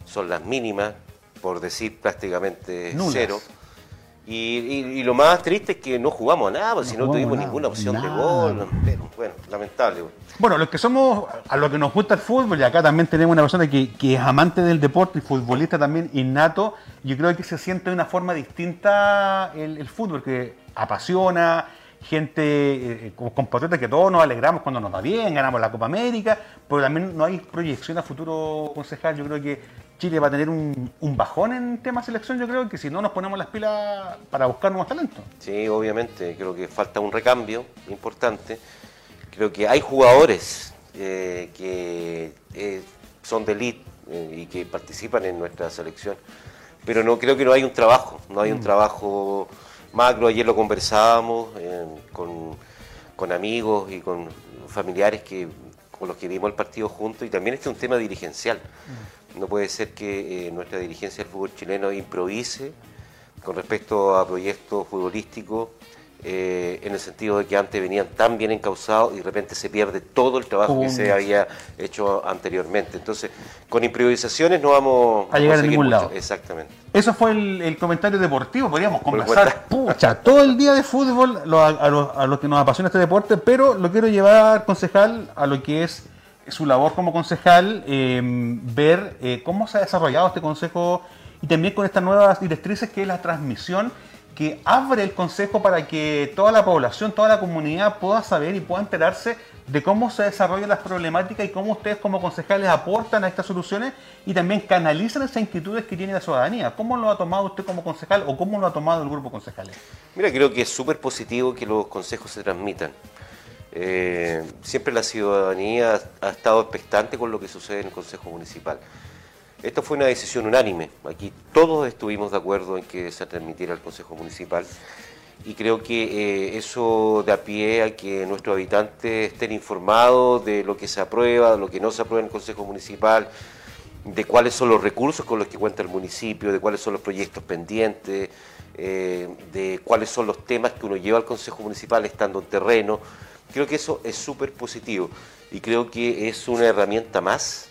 son las mínimas, por decir prácticamente Nulas. cero. Y, y- y lo más triste es que no jugamos a nada, pues, si no tuvimos nada, ninguna opción de gol. Pero, bueno, lamentable. bueno. Bueno, los que somos, a lo que nos gusta el fútbol, y acá también tenemos una persona que, que es amante del deporte y futbolista también innato, yo creo que se siente de una forma distinta el, el fútbol, que apasiona, gente, eh, como compatriotas que todos nos alegramos cuando nos va bien, ganamos la Copa América, pero también no hay proyección a futuro, concejal, yo creo que Chile va a tener un, un bajón en tema selección, yo creo que si no nos ponemos las pilas para buscar nuevos talentos. Sí, obviamente, creo que falta un recambio importante. Creo que hay jugadores eh, que eh, son de elite eh, y que participan en nuestra selección, pero no creo que no hay un trabajo, no hay un trabajo macro. Ayer lo conversábamos eh, con, con amigos y con familiares que con los que vimos el partido juntos y también este es un tema dirigencial. No puede ser que eh, nuestra dirigencia del fútbol chileno improvise con respecto a proyectos futbolísticos eh, en el sentido de que antes venían tan bien encausados y de repente se pierde todo el trabajo que se había hecho anteriormente. Entonces, con improvisaciones no vamos A llegar a ningún mucho. lado. Exactamente. Eso fue el, el comentario deportivo, podríamos conversar pucha, todo el día de fútbol lo- a, a lo, a lo que nos apasiona este deporte, pero lo quiero llevar, concejal, a lo que es su labor como concejal, eh, ver eh, cómo se ha desarrollado este consejo y también con estas nuevas directrices que es la transmisión que abre el consejo para que toda la población, toda la comunidad pueda saber y pueda enterarse de cómo se desarrollan las problemáticas y cómo ustedes como concejales aportan a estas soluciones y también canalizan esas inquietudes que tiene la ciudadanía. ¿Cómo lo ha tomado usted como concejal o cómo lo ha tomado el grupo concejales? Mira, creo que es súper positivo que los consejos se transmitan. Eh, siempre la ciudadanía ha estado expectante con lo que sucede en el Consejo Municipal. Esto fue una decisión unánime. Aquí todos estuvimos de acuerdo en que se transmitiera al Consejo Municipal y creo que eh, eso da pie a que nuestros habitantes estén informados de lo que se aprueba, de lo que no se aprueba en el Consejo Municipal, de cuáles son los recursos con los que cuenta el municipio, de cuáles son los proyectos pendientes, eh, de cuáles son los temas que uno lleva al Consejo Municipal estando en terreno. Creo que eso es súper positivo y creo que es una herramienta más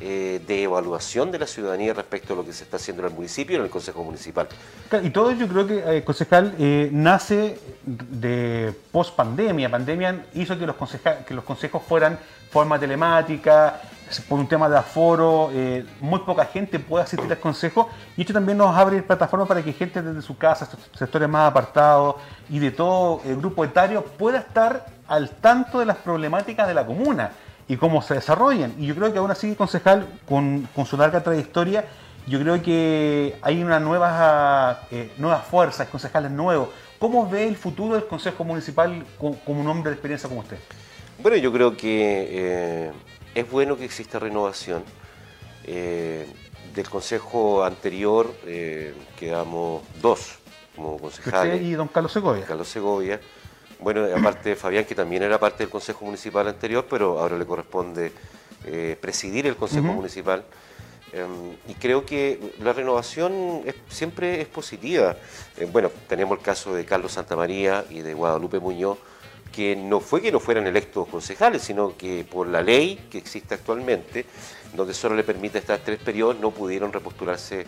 eh, de evaluación de la ciudadanía respecto a lo que se está haciendo en el municipio y en el Consejo Municipal. Y todo yo creo que, eh, concejal, eh, nace de post pandemia. Pandemia hizo que los, que los consejos fueran forma telemática, por un tema de aforo, muy poca gente puede asistir al consejo y esto también nos abre plataformas para que gente desde su casa, sectores más apartados y de todo el grupo etario pueda estar al tanto de las problemáticas de la comuna y cómo se desarrollan. Y yo creo que aún así, concejal, con, con su larga trayectoria, yo creo que hay una nueva, eh, nuevas fuerzas, concejales nuevos. ¿Cómo ve el futuro del Consejo Municipal co- como un hombre de experiencia como usted? Bueno, yo creo que eh, es bueno que exista renovación. Eh, del consejo anterior eh, quedamos dos como concejales. Usted y don Carlos Segovia. Carlos Segovia. Bueno, aparte Fabián, que también era parte del Consejo Municipal anterior, pero ahora le corresponde eh, presidir el Consejo. Municipal. Eh, y creo que la renovación es- siempre es positiva. Eh, bueno, tenemos el caso de Carlos Santamaría y de Guadalupe Muñoz, que no fue que no fueran electos concejales, sino que por la ley que existe actualmente, donde solo le permite estar tres periodos, no pudieron repostularse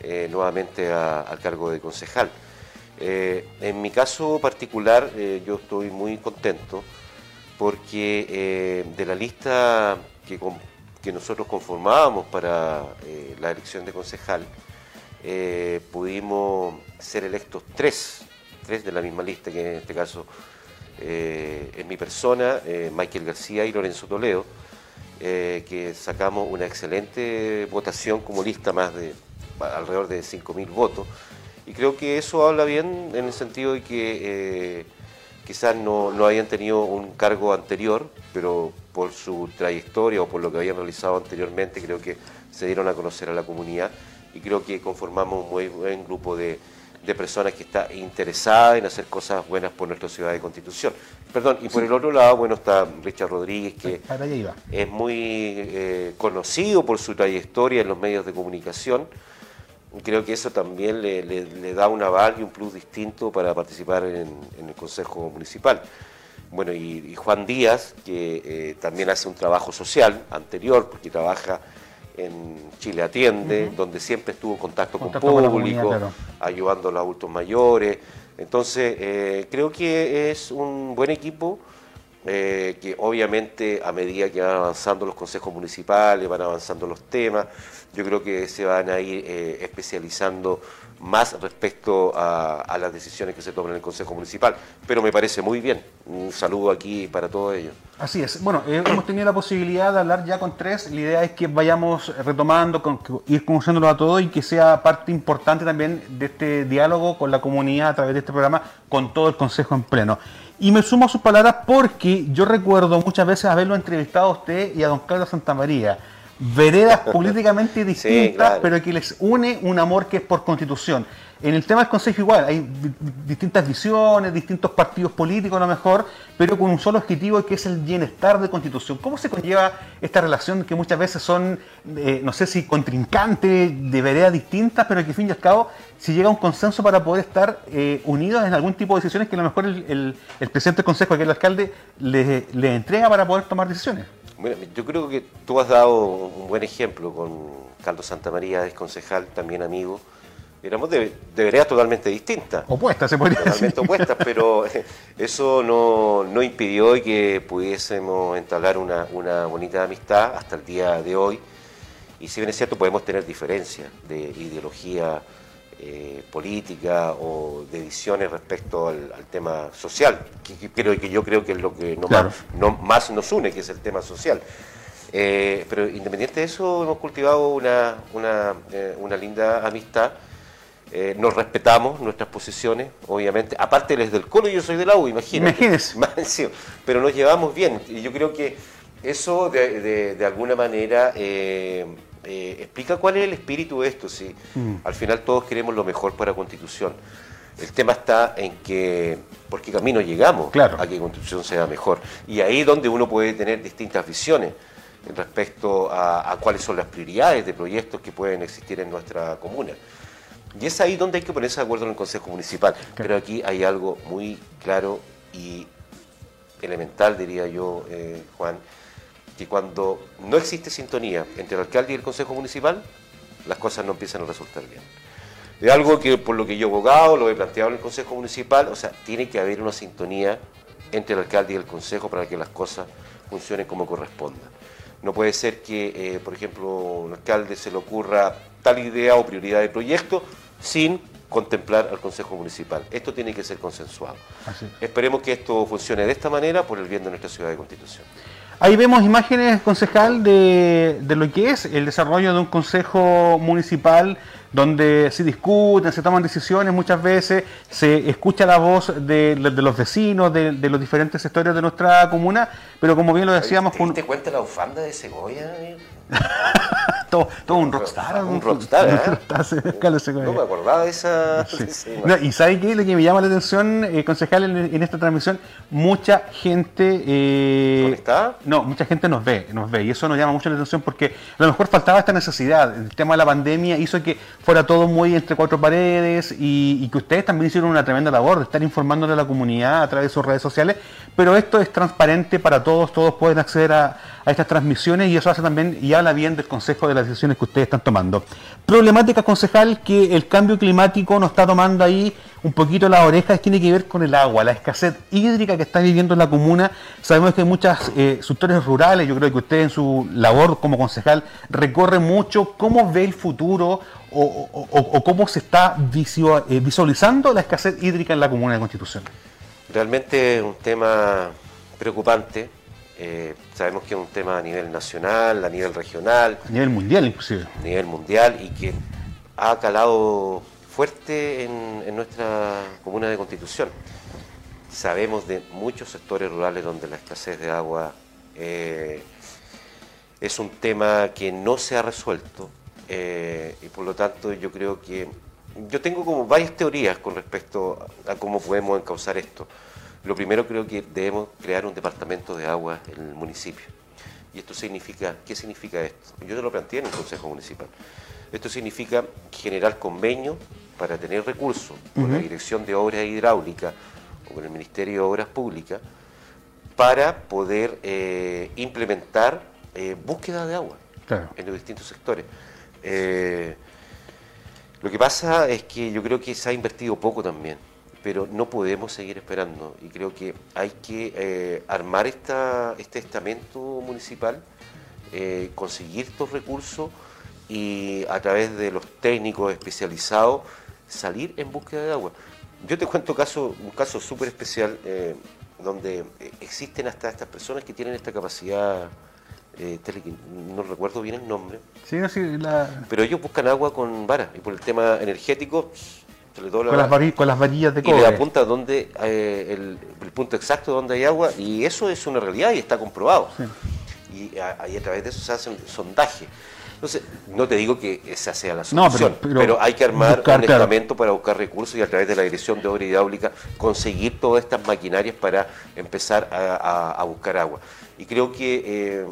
eh, nuevamente a- al cargo de concejal. Eh, en mi caso particular, eh, yo estoy muy contento porque eh, de la lista que, que nosotros conformábamos para la elección de concejal, pudimos ser electos tres, tres de la misma lista, que en este caso es mi persona, Michael García y Lorenzo Toledo, que sacamos una excelente votación como lista, más de alrededor de 5.000 votos. Y creo que eso habla bien en el sentido de que eh, quizás no, no habían tenido un cargo anterior, pero por su trayectoria o por lo que habían realizado anteriormente, creo que se dieron a conocer a la comunidad y creo que conformamos un muy buen grupo de, de personas que está interesada en hacer cosas buenas por nuestra ciudad de Constitución. Perdón, y por el otro lado, bueno, está Richard Rodríguez, que es muy eh, conocido por su trayectoria en los medios de comunicación. Creo que eso también le, le- le da un aval y un plus distinto para participar en, en el Consejo Municipal. Bueno, y, y Juan Díaz, que eh, también hace un trabajo social anterior, porque trabaja en Chile Atiende, donde siempre estuvo en contacto, Contacto con público, claro. ayudando a los adultos mayores. Entonces, eh, creo que es un buen equipo eh, que obviamente a medida que van avanzando los consejos municipales, van avanzando los temas, yo creo que se van a ir eh, especializando más respecto a, las decisiones que se toman en el Consejo Municipal. Pero me parece muy bien. Un saludo aquí para todos ellos. Así es. Bueno, eh, hemos tenido la posibilidad de hablar ya con tres. La idea es que vayamos retomando, con, ir conociéndolo a todos y que sea parte importante también de este diálogo con la comunidad a través de este programa, con todo el Consejo en pleno. Y me sumo a sus palabras porque yo recuerdo muchas veces haberlo entrevistado a usted y a don Carlos Santamaría. Veredas políticamente distintas, claro. pero que les une un amor que es por constitución. En el tema del Consejo igual, hay di- distintas visiones, distintos partidos políticos a lo mejor, pero con un solo objetivo que es el bienestar de constitución. ¿Cómo se conlleva esta relación que muchas veces son, eh, no sé si contrincantes, de veredas distintas, pero que al fin y al cabo si llega a un consenso para poder estar eh, unidos en algún tipo de decisiones que a lo mejor el, el- el presidente del Consejo, que es el alcalde, le, le entrega para poder tomar decisiones? Bueno, yo creo que tú has dado un buen ejemplo con Carlos Santamaría, ex concejal, también amigo. Éramos de, de veredas totalmente distintas. Opuestas, se podría decir. Totalmente opuestas, pero eso no, no impidió que pudiésemos entablar una, una bonita amistad hasta el día de hoy. Y si bien es cierto, podemos tener diferencias de ideología eh, política o de visiones respecto al, al tema social, que, que- pero que yo creo que es lo que no Claro. más, no más nos une, que es el tema social. Eh, pero independiente de eso, hemos cultivado una, una, eh, una linda amistad. Eh, nos respetamos nuestras posiciones, obviamente. Aparte, él es del Colo y yo soy de la U, imagínate. Imagínese. Pero nos llevamos bien. Y yo creo que eso, de, de- de alguna manera, eh, explica cuál es el espíritu de esto. ¿sí? Mm. Al final, todos queremos lo mejor para Constitución. El tema está en que, por qué camino llegamos Claro. a que Constitución sea mejor. Y ahí es donde uno puede tener distintas visiones respecto a, a cuáles son las prioridades de proyectos que pueden existir en nuestra comuna. Y es ahí donde hay que ponerse de acuerdo en el Consejo Municipal. Pero aquí hay algo muy claro y elemental, diría yo, eh, Juan, que cuando no existe sintonía entre el alcalde y el Consejo Municipal, las cosas no empiezan a resultar bien. Es algo que por lo que yo he abogado, lo he planteado en el Consejo Municipal, o sea, tiene que haber una sintonía entre el alcalde y el Consejo para que las cosas funcionen como corresponda. No puede ser que, eh, por ejemplo, un alcalde se le ocurra tal idea o prioridad de proyecto sin contemplar al Consejo Municipal. Esto tiene que ser consensuado. Así. Esperemos que esto funcione de esta manera por el bien de nuestra ciudad de Constitución. Ahí vemos imágenes, concejal, de, de lo que es el desarrollo de un consejo municipal donde se discuten, se toman decisiones muchas veces, se escucha la voz de, de los vecinos, de, los diferentes sectores de nuestra comuna, pero como bien lo decíamos, ¿Te con, diste cuenta la bufanda de Segovia? todo, todo un rockstar. Un rockstar, ¿eh? un rockstar. No me acordaba de esa... Sí. No, y sabe qué, lo que me llama la atención, eh, concejal, en, en esta transmisión, mucha gente eh, ¿Conectada? No, mucha gente nos ve, nos ve, y eso nos llama mucho la atención porque a lo mejor faltaba esta necesidad. El tema de la pandemia hizo que fuera todo muy entre cuatro paredes y, y que ustedes también hicieron una tremenda labor de estar informándole a la comunidad a través de sus redes sociales, pero esto es transparente para todos, todos pueden acceder a, a estas transmisiones y eso hace también y habla bien del consejo de las decisiones que ustedes están tomando. Problemática, concejal, que el cambio climático nos está tomando ahí un poquito las orejas, tiene que ver con el agua, la escasez hídrica que está viviendo la comuna. Sabemos que hay muchos sectores rurales, yo creo que usted en su labor como concejal recorre mucho. ¿Cómo ve el futuro o, o- cómo se está eh, visualizando la escasez hídrica en la comuna de Constitución? Realmente un tema preocupante. Eh, sabemos que es un tema a nivel nacional, a nivel regional, A nivel mundial inclusive. a nivel mundial y que ha calado fuerte en, en nuestra comuna de Constitución. Sabemos de muchos sectores rurales donde la escasez de agua eh, es un tema que no se ha resuelto eh, y por lo tanto yo creo que yo tengo como varias teorías con respecto a cómo podemos encauzar esto. Lo primero creo que debemos crear un departamento de agua en el municipio. Y esto significa, ¿qué significa esto? Yo te lo planteé en el Consejo Municipal. Esto significa generar convenio para tener recursos con la Dirección de Obras Hidráulicas o con el Ministerio de Obras Públicas para poder eh, implementar eh, búsqueda de agua Claro. en los distintos sectores. Eh, lo que pasa es que yo creo que se ha invertido poco también, pero no podemos seguir esperando y creo que hay que eh, armar esta, este estamento municipal, eh, conseguir estos recursos y a través de los técnicos especializados salir en búsqueda de agua. Yo te cuento caso, un caso súper especial eh, donde existen hasta estas personas que tienen esta capacidad, eh, no recuerdo bien el nombre, Sí, sí, la- pero ellos buscan agua con vara y por el tema energético se le dobla con, la las con varillas de y le cobre. apunta donde eh, el, el punto exacto donde hay agua y eso es una realidad y está comprobado. Sí. y a, y a través de eso se hace un sondaje. Entonces, no te digo que esa sea la No, solución, pero- pero, pero hay que armar buscar, un claro. estamento para buscar recursos y a través de la Dirección de Obra Hidráulica conseguir todas estas maquinarias para empezar a, a- a buscar agua. Y creo que eh,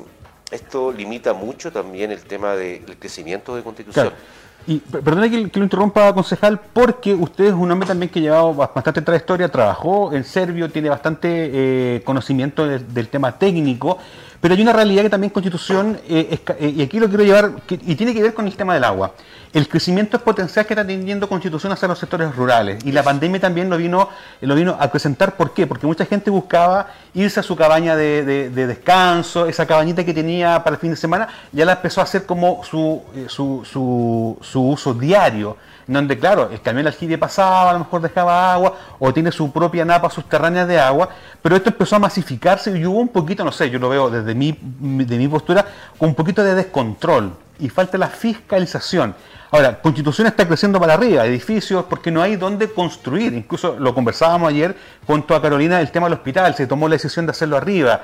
esto limita mucho también el tema del crecimiento de Constitución. Claro. Y per- perdone que, lo interrumpa, concejal, porque usted es un hombre también que ha llevado ba- bastante trayectoria, trabajó en Servio, tiene bastante eh, conocimiento de- del tema técnico, pero hay una realidad que también Constitución, eh, es eh, y aquí lo quiero llevar, que- y tiene que ver con el tema del agua. El crecimiento exponencial que está teniendo Constitución hacia los sectores rurales, y la pandemia también lo vino, lo vino a presentar, ¿por qué? Porque mucha gente buscaba irse a su cabaña de, de- de descanso, esa cabañita que tenía para el fin de semana, ya la empezó a hacer como su, eh, su, su, su uso diario, donde, claro, el camión aljibe pasaba, a lo mejor dejaba agua, o tiene su propia napa subterránea de agua, pero esto empezó a masificarse y hubo un poquito, no sé, yo lo veo desde mi, mi postura, un poquito de descontrol y falta la fiscalización. Ahora, Constitución está creciendo para arriba, edificios, porque no hay dónde construir. Incluso lo conversábamos ayer junto a Carolina, el tema del hospital, se tomó la decisión de hacerlo arriba.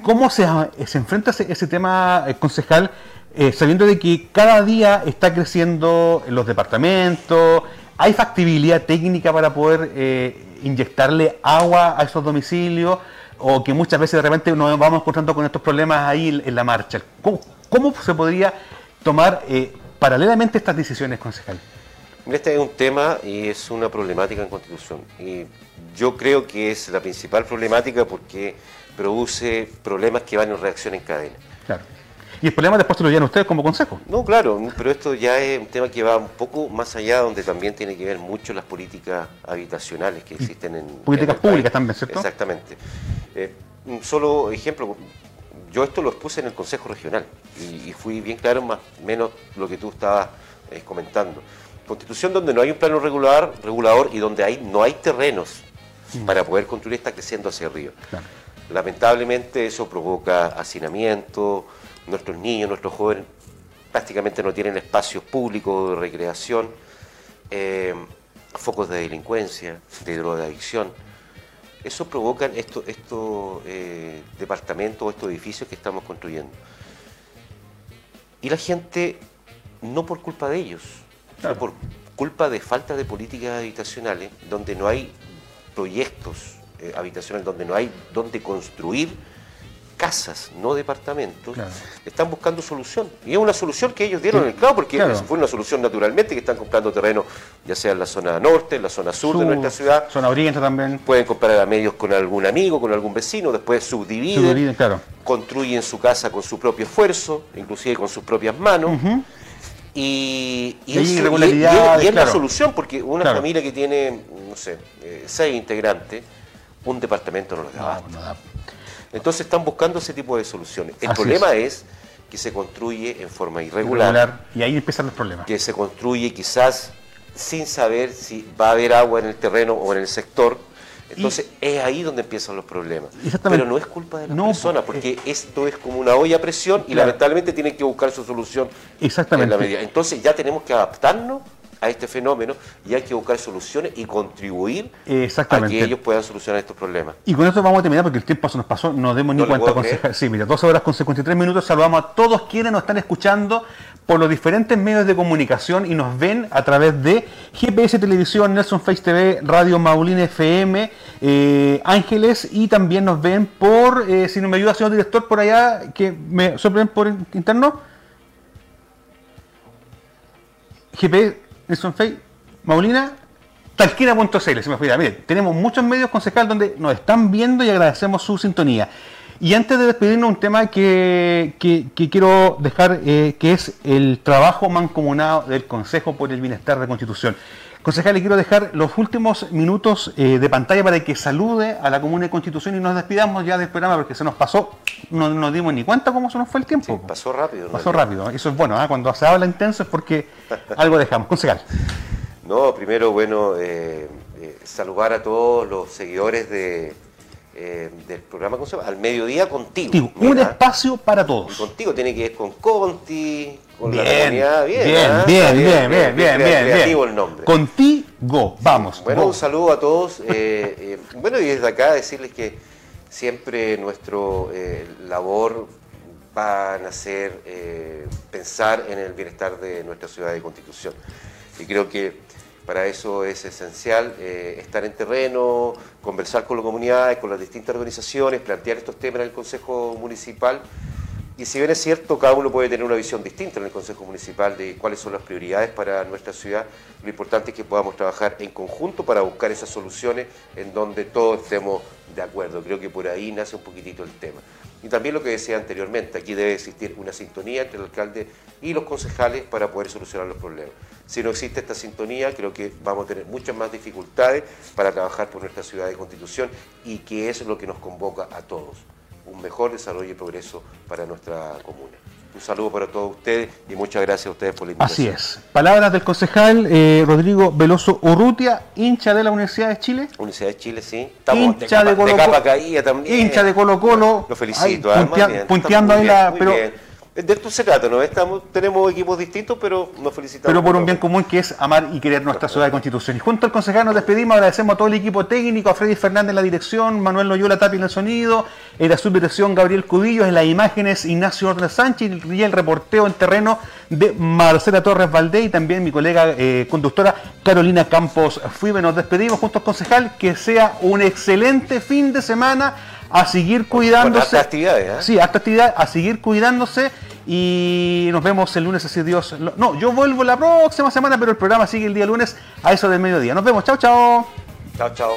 ¿Cómo se, se enfrenta ese, ese tema, eh, concejal, eh, sabiendo de que cada día está creciendo los departamentos? ¿Hay factibilidad técnica para poder eh, inyectarle agua a esos domicilios? O que muchas veces de repente nos vamos encontrando con estos problemas ahí en, la marcha. ¿Cómo, cómo se podría tomar eh, paralelamente estas decisiones, concejal? Este es un tema y es una problemática en Constitución. Y yo creo que es la principal problemática porque produce problemas que van en reacción en cadena. Claro. Y el problema después se lo llevan ustedes como consejo. No, claro, pero esto ya es un tema que va un poco más allá, donde también tiene que ver mucho las políticas habitacionales que existen en... políticas en el país. públicas también, ¿cierto? Exactamente. Eh, un solo ejemplo, yo esto lo expuse en el Consejo Regional y, y fui bien claro más menos lo que tú estabas eh, comentando. Constitución donde no hay un plano regular, regulador y donde hay, no hay terrenos para poder construir está creciendo hacia arriba. Claro. Lamentablemente eso provoca hacinamiento, nuestros niños, nuestros jóvenes prácticamente no tienen espacios públicos de recreación, eh, focos de delincuencia, de drogadicción. Eso provocan estos estos, eh, departamentos, estos edificios que estamos construyendo. Y la gente, no por culpa de ellos, sino por culpa de falta de políticas habitacionales, donde no hay proyectos eh, habitacionales, donde no hay donde construir casas, no departamentos, Claro. están buscando solución. Y es una solución que ellos dieron en el clavo, porque Claro. fue una solución naturalmente, que están comprando terreno, ya sea en la zona norte, en la zona sur, de nuestra ciudad. Zona oriente también. Pueden comprar a medios con algún amigo, con algún vecino, después subdividen, Subdividen, claro. construyen su casa con su propio esfuerzo, inclusive con sus propias manos. Y, y Y y- es la solución, porque una familia que tiene, no sé, eh, seis integrantes, un departamento no les da abasto. No da. Entonces están buscando ese tipo de soluciones. El Así problema es. que se construye en forma irregular, Irregular, Y ahí empiezan los problemas. que se construye quizás sin saber si va a haber agua en el terreno o en el sector. Entonces es ahí donde empiezan los problemas. Pero no es culpa de las No, personas, porque- esto es como una olla a presión y Claro. lamentablemente tienen que buscar su solución Exactamente. en la medida. Entonces ya tenemos que adaptarnos a este fenómeno y hay que buscar soluciones y contribuir a que ellos puedan solucionar estos problemas. Y con esto vamos a terminar porque el tiempo se nos pasó, no demos ni No cuenta. Sí, mira, 12 horas con 53 minutos. Saludamos a todos quienes nos están escuchando por los diferentes medios de comunicación y nos ven a través de GPS Televisión, Nelson Face TV, Radio Maulina FM, eh, Ángeles y también nos ven por, eh, si no me ayuda, señor director, por allá, que me soplen por interno. GPS, Nelson Face, Maulina, talquina.cl, se me olvida. Mire, tenemos muchos medios concejal donde nos están viendo y agradecemos su sintonía. Y antes de despedirnos, un tema que quiero dejar, eh, que es el trabajo mancomunado del Consejo por el Bienestar de Constitución. Concejal, le quiero dejar los últimos minutos eh, de pantalla para que salude a la Comuna de Constitución y nos despidamos ya del programa porque se nos pasó, no nos dimos ni cuenta cómo se nos fue el tiempo. Sí, pasó rápido. ¿no? Pasó rápido, eso es bueno, ¿ah? cuando se habla intenso es porque algo dejamos. Concejal. No, primero, bueno, eh, eh, saludar a todos los seguidores de, del programa ¿cómo se llama? Al mediodía contigo. Un espacio para y todos. contigo tiene que ver con Conti, con la Bien, comunidad. Bien, bien, ¿ah? bien, bien, bien, bien, bien, creativo bien. el nombre. Contigo, vamos. Bueno, go. un saludo a todos. eh, eh, bueno, y desde acá decirles que siempre nuestro eh, labor van a eh, pensar en el bienestar de nuestra ciudad de Constitución. Y creo que para eso es esencial eh, estar en terreno, conversar con las comunidades, con las distintas organizaciones, plantear estos temas en el Consejo Municipal. Y si bien es cierto, cada uno puede tener una visión distinta en el Consejo Municipal de cuáles son las prioridades para nuestra ciudad, lo importante es que podamos trabajar en conjunto para buscar esas soluciones en donde todos estemos de acuerdo. Creo que por ahí nace un poquitito el tema. Y también lo que decía anteriormente, aquí debe existir una sintonía entre el alcalde y los concejales para poder solucionar los problemas. Si no existe esta sintonía, creo que vamos a tener muchas más dificultades para trabajar por nuestra ciudad de constitución y que es lo que nos convoca a todos un mejor desarrollo y progreso para nuestra comuna. Un saludo para todos ustedes y muchas gracias a ustedes por la invitación. Así es. Palabras del concejal eh, Rodrigo Veloso Urrutia, hincha de la Universidad de Chile. Universidad de Chile, sí. Estamos hincha de, Colo, capa caída también. Hincha de Colo Colo. Lo felicito. Ahí, puntea, punteando ahí la... Pero, de esto se trata, ¿no? Estamos, tenemos equipos distintos, pero nos felicitamos. Pero por un bien común que es amar y querer nuestra ciudad de Constitución. Y junto al concejal nos despedimos, agradecemos a todo el equipo técnico, a Freddy Fernández en la dirección, Manuel Loyola Tapi en el sonido, en la subdirección Gabriel Cudillo, en las imágenes Ignacio Ornes Sánchez y el reporteo en terreno de Marcela Torres Valdés y también mi colega eh, conductora Carolina Campos Fuibe. Nos despedimos junto al concejal, que sea un excelente fin de semana a seguir cuidándose. Actividades, ¿eh? Sí, hasta actividad, a seguir cuidándose y nos vemos el lunes, así Dios. No, yo vuelvo la próxima semana, pero el programa sigue el día lunes a eso del mediodía. Nos vemos, chao, chao. Chao, chao.